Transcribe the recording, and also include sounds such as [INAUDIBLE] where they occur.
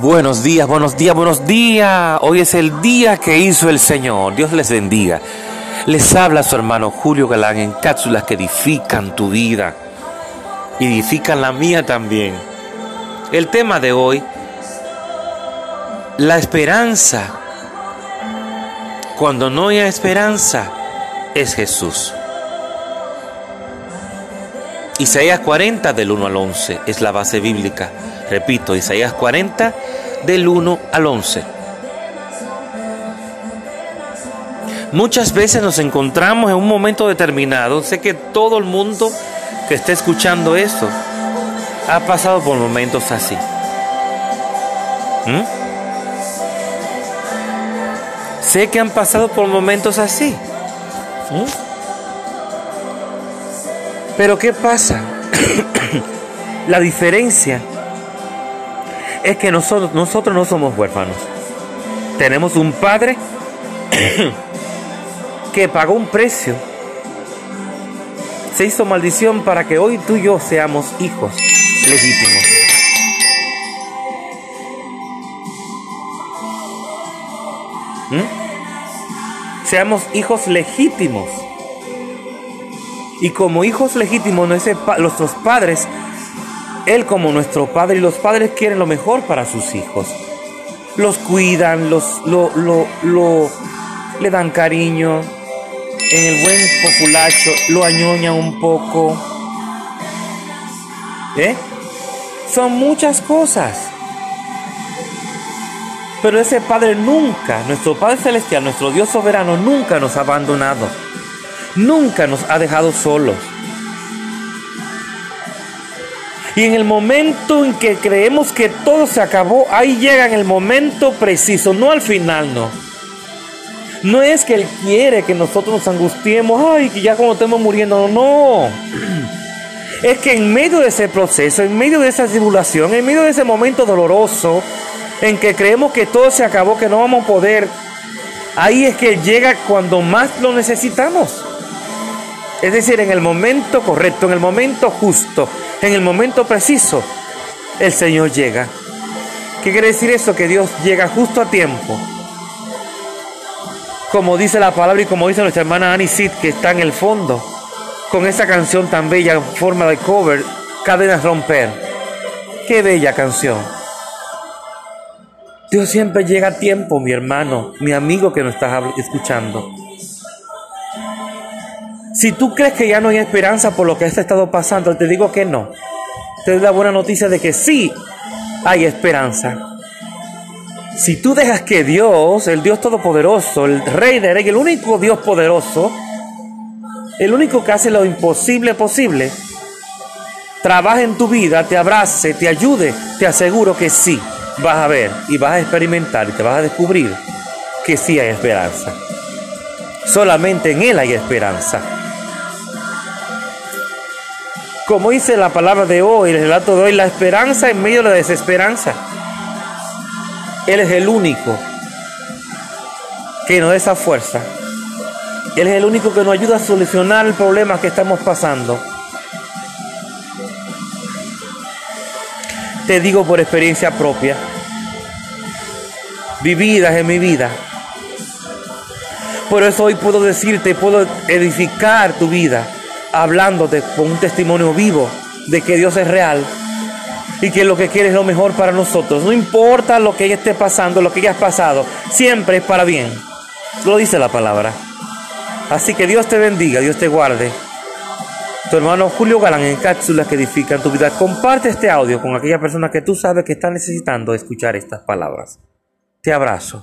Buenos días, buenos días, buenos días. Hoy es el día que hizo el Señor. Dios les bendiga. Les habla su hermano Julio Galán en cápsulas que edifican tu vida. Y edifican la mía también. El tema de hoy, la esperanza. Cuando no hay esperanza, es Jesús. Isaías 40 del 1 al 11 es la base bíblica. Repito, Isaías 40 del 1 al 11. Muchas veces nos encontramos en un momento determinado. Sé que todo el mundo que esté escuchando esto ha pasado por momentos así. ¿Mm? Sé que han pasado por momentos así. ¿Mm? Pero ¿qué pasa? [COUGHS] La diferencia es que nosotros, nosotros no somos huérfanos. Tenemos un padre [COUGHS] que pagó un precio. Se hizo maldición para que hoy tú y yo seamos hijos legítimos. ¿Mm? Seamos hijos legítimos. Y como hijos legítimos, nuestros padres él como nuestro Padre y los padres quieren lo mejor para sus hijos. Los cuidan, los, lo, lo, le dan cariño. En el buen populacho lo añoñan un poco. ¿Eh? Son muchas cosas. Pero ese Padre nunca, nuestro Padre Celestial, nuestro Dios soberano, nunca nos ha abandonado. Nunca nos ha dejado solos. Y en el momento en que creemos que todo se acabó, ahí llega en el momento preciso, no al final, no. No es que Él quiere que nosotros nos angustiemos, ay, que ya como estemos muriendo, no. [CLEARS THROAT] Es que en medio de ese proceso, en medio de esa tribulación, en medio de ese momento doloroso, en que creemos que todo se acabó, que no vamos a poder, ahí es que llega cuando más lo necesitamos. Es decir, en el momento correcto, en el momento justo, en el momento preciso, el Señor llega. ¿Qué quiere decir eso? Que Dios llega justo a tiempo. Como dice la palabra y como dice nuestra hermana Annie Sid, que está en el fondo, con esa canción tan bella en forma de cover, Cadenas Romper. Qué bella canción. Dios siempre llega a tiempo, mi hermano, mi amigo que nos estás escuchando. Si tú crees que ya no hay esperanza por lo que has estado pasando, te digo que no. Te doy la buena noticia de que sí hay esperanza. Si tú dejas que Dios, el Dios Todopoderoso, el Rey de Reyes, el único Dios poderoso, el único que hace lo imposible posible, trabaje en tu vida, te abrace, te ayude, te aseguro que sí vas a ver y vas a experimentar y te vas a descubrir que sí hay esperanza. Solamente en Él hay esperanza. Como dice la palabra de hoy, el relato de hoy, la esperanza en medio de la desesperanza. Él es el único que nos da esa fuerza. Él es el único que nos ayuda a solucionar el problema que estamos pasando. Te digo por experiencia propia, vividas en mi vida. Por eso hoy puedo decirte, puedo edificar tu vida hablándote con un testimonio vivo de que Dios es real y que lo que quiere es lo mejor para nosotros. No importa lo que ella esté pasando, lo que ella ha pasado, siempre es para bien. Lo dice la palabra. Así que Dios te bendiga, Dios te guarde. Tu hermano Julio Galán en cápsulas que edifican tu vida. Comparte este audio con aquella persona que tú sabes que está necesitando escuchar estas palabras. Te abrazo.